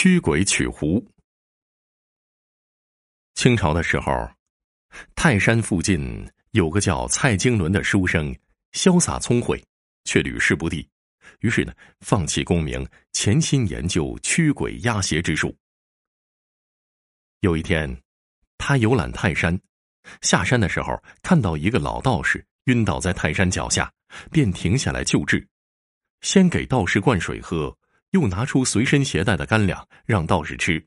驱鬼取狐。清朝的时候，泰山附近有个叫蔡京伦的书生，潇洒聪慧，却屡试不第。于是呢，放弃功名，潜心研究驱鬼压邪之术。有一天，他游览泰山，下山的时候看到一个老道士晕倒在泰山脚下，便停下来救治，先给道士灌水喝，又拿出随身携带的干粮让道士吃。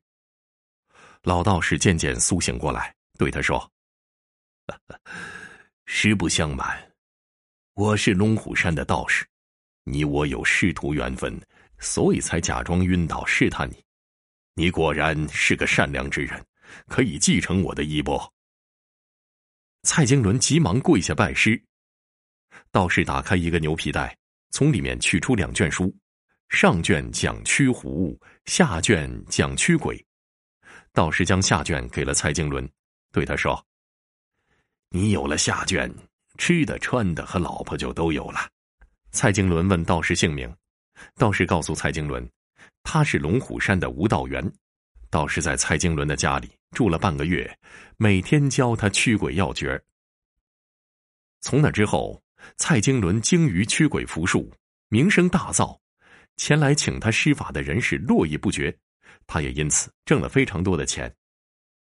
老道士渐渐苏醒过来，对他说：“实不相瞒，我是龙虎山的道士。”你我有师徒缘分，所以才假装晕倒试探你。你果然是个善良之人，可以继承我的衣钵。蔡京伦急忙跪下拜师。道士打开一个牛皮袋，从里面取出两卷书，上卷讲驱狐，下卷讲驱鬼。道士将下卷给了蔡京伦，对他说：“你有了下卷，吃的、穿的和老婆就都有了。”蔡京伦问道士姓名，道士告诉蔡京伦，他是龙虎山的吴道元。道士在蔡京伦的家里住了半个月，每天教他驱鬼要诀。从那之后，蔡京伦精于驱鬼符术，名声大噪，前来请他施法的人是络绎不绝，他也因此挣了非常多的钱。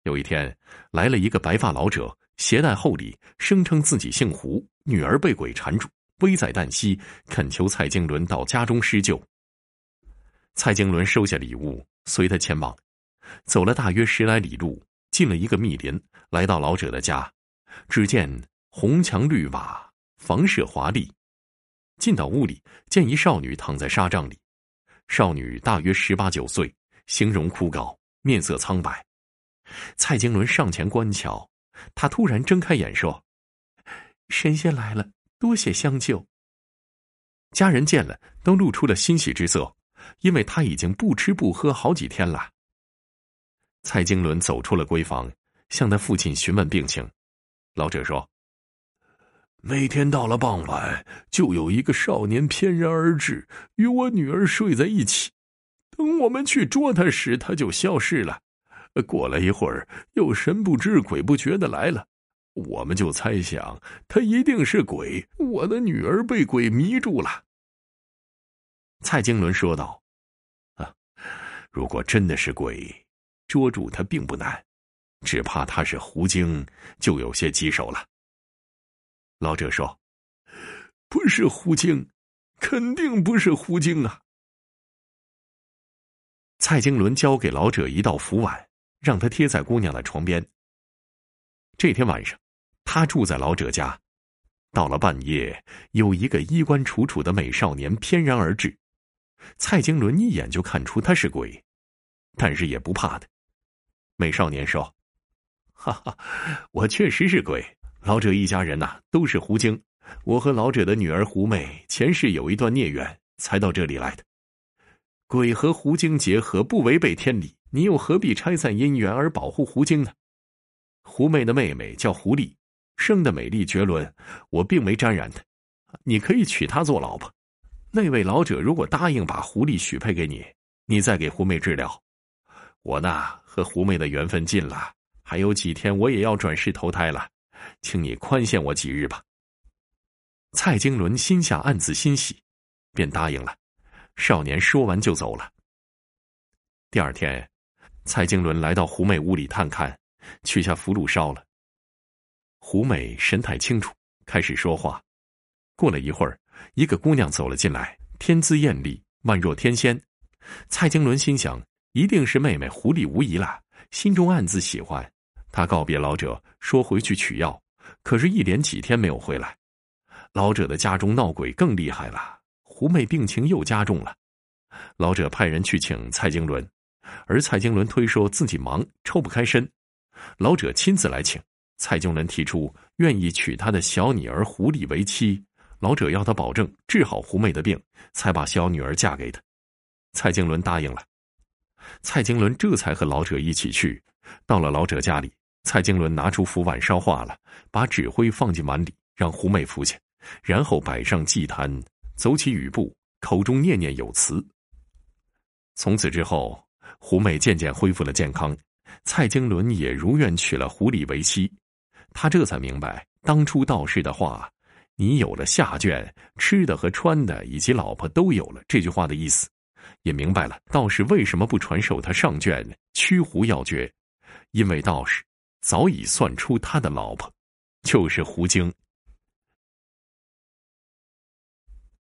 有一天，来了一个白发老者，携带厚礼，声称自己姓胡，女儿被鬼缠住。危在旦夕，恳求蔡京伦到家中施救。蔡京伦收下礼物，随他前往，走了大约十来里路，进了一个密林，来到老者的家。只见红墙绿瓦，房舍华丽。进到屋里，见一少女躺在纱帐里，少女大约十八九岁，形容枯槁，面色苍白。蔡京伦上前观瞧，他突然睁开眼说：“神仙来了。”多谢相救。家人见了，都露出了欣喜之色，因为他已经不吃不喝好几天了。蔡京伦走出了闺房，向他父亲询问病情。老者说：“每天到了傍晚，就有一个少年翩然而至，与我女儿睡在一起。等我们去捉他时，他就消失了。过了一会儿，又神不知鬼不觉的来了。”我们就猜想他一定是鬼，我的女儿被鬼迷住了。蔡京伦说道：“啊，如果真的是鬼，捉住他并不难，只怕他是狐精，就有些棘手了。”老者说：“不是狐精，肯定不是狐精啊！”蔡京伦交给老者一道符碗，让他贴在姑娘的床边。这天晚上。他住在老者家，到了半夜，有一个衣冠楚楚的美少年翩然而至。蔡京伦一眼就看出他是鬼，但是也不怕的。美少年说：“哈哈，我确实是鬼。老者一家人呐，都是狐精。我和老者的女儿狐妹前世有一段孽缘，才到这里来的。鬼和狐精结合不违背天理，你又何必拆散姻缘而保护狐精呢？狐妹的妹妹叫狐狸。”生的美丽绝伦，我并没沾染她，你可以娶她做老婆。那位老者如果答应把狐狸许配给你，你再给狐妹治疗。我呢和狐妹的缘分尽了，还有几天我也要转世投胎了，请你宽限我几日吧。蔡京伦心下暗自欣喜，便答应了。少年说完就走了。第二天，蔡京伦来到狐妹屋里探看，取下符箓烧了。胡美神态清楚，开始说话。过了一会儿，一个姑娘走了进来，天姿艳丽，宛若天仙。蔡京伦心想，一定是妹妹狐狸无疑了，心中暗自喜欢。他告别老者，说回去取药，可是，一连几天没有回来。老者的家中闹鬼更厉害了，狐妹病情又加重了。老者派人去请蔡京伦，而蔡京伦推说自己忙，抽不开身。老者亲自来请。蔡京伦提出愿意娶他的小女儿狐狸为妻，老者要他保证治好狐妹的病，才把小女儿嫁给他。蔡京伦答应了。蔡京伦这才和老者一起去，到了老者家里，蔡京伦拿出符碗烧化了，把纸灰放进碗里，让狐妹服下，然后摆上祭坛，走起雨步，口中念念有词。从此之后，胡妹渐渐恢复了健康，蔡京伦也如愿娶了胡丽为妻。他这才明白当初道士的话：“你有了下卷，吃的和穿的以及老婆都有了。”这句话的意思，也明白了道士为什么不传授他上卷驱狐要诀，因为道士早已算出他的老婆就是胡晶。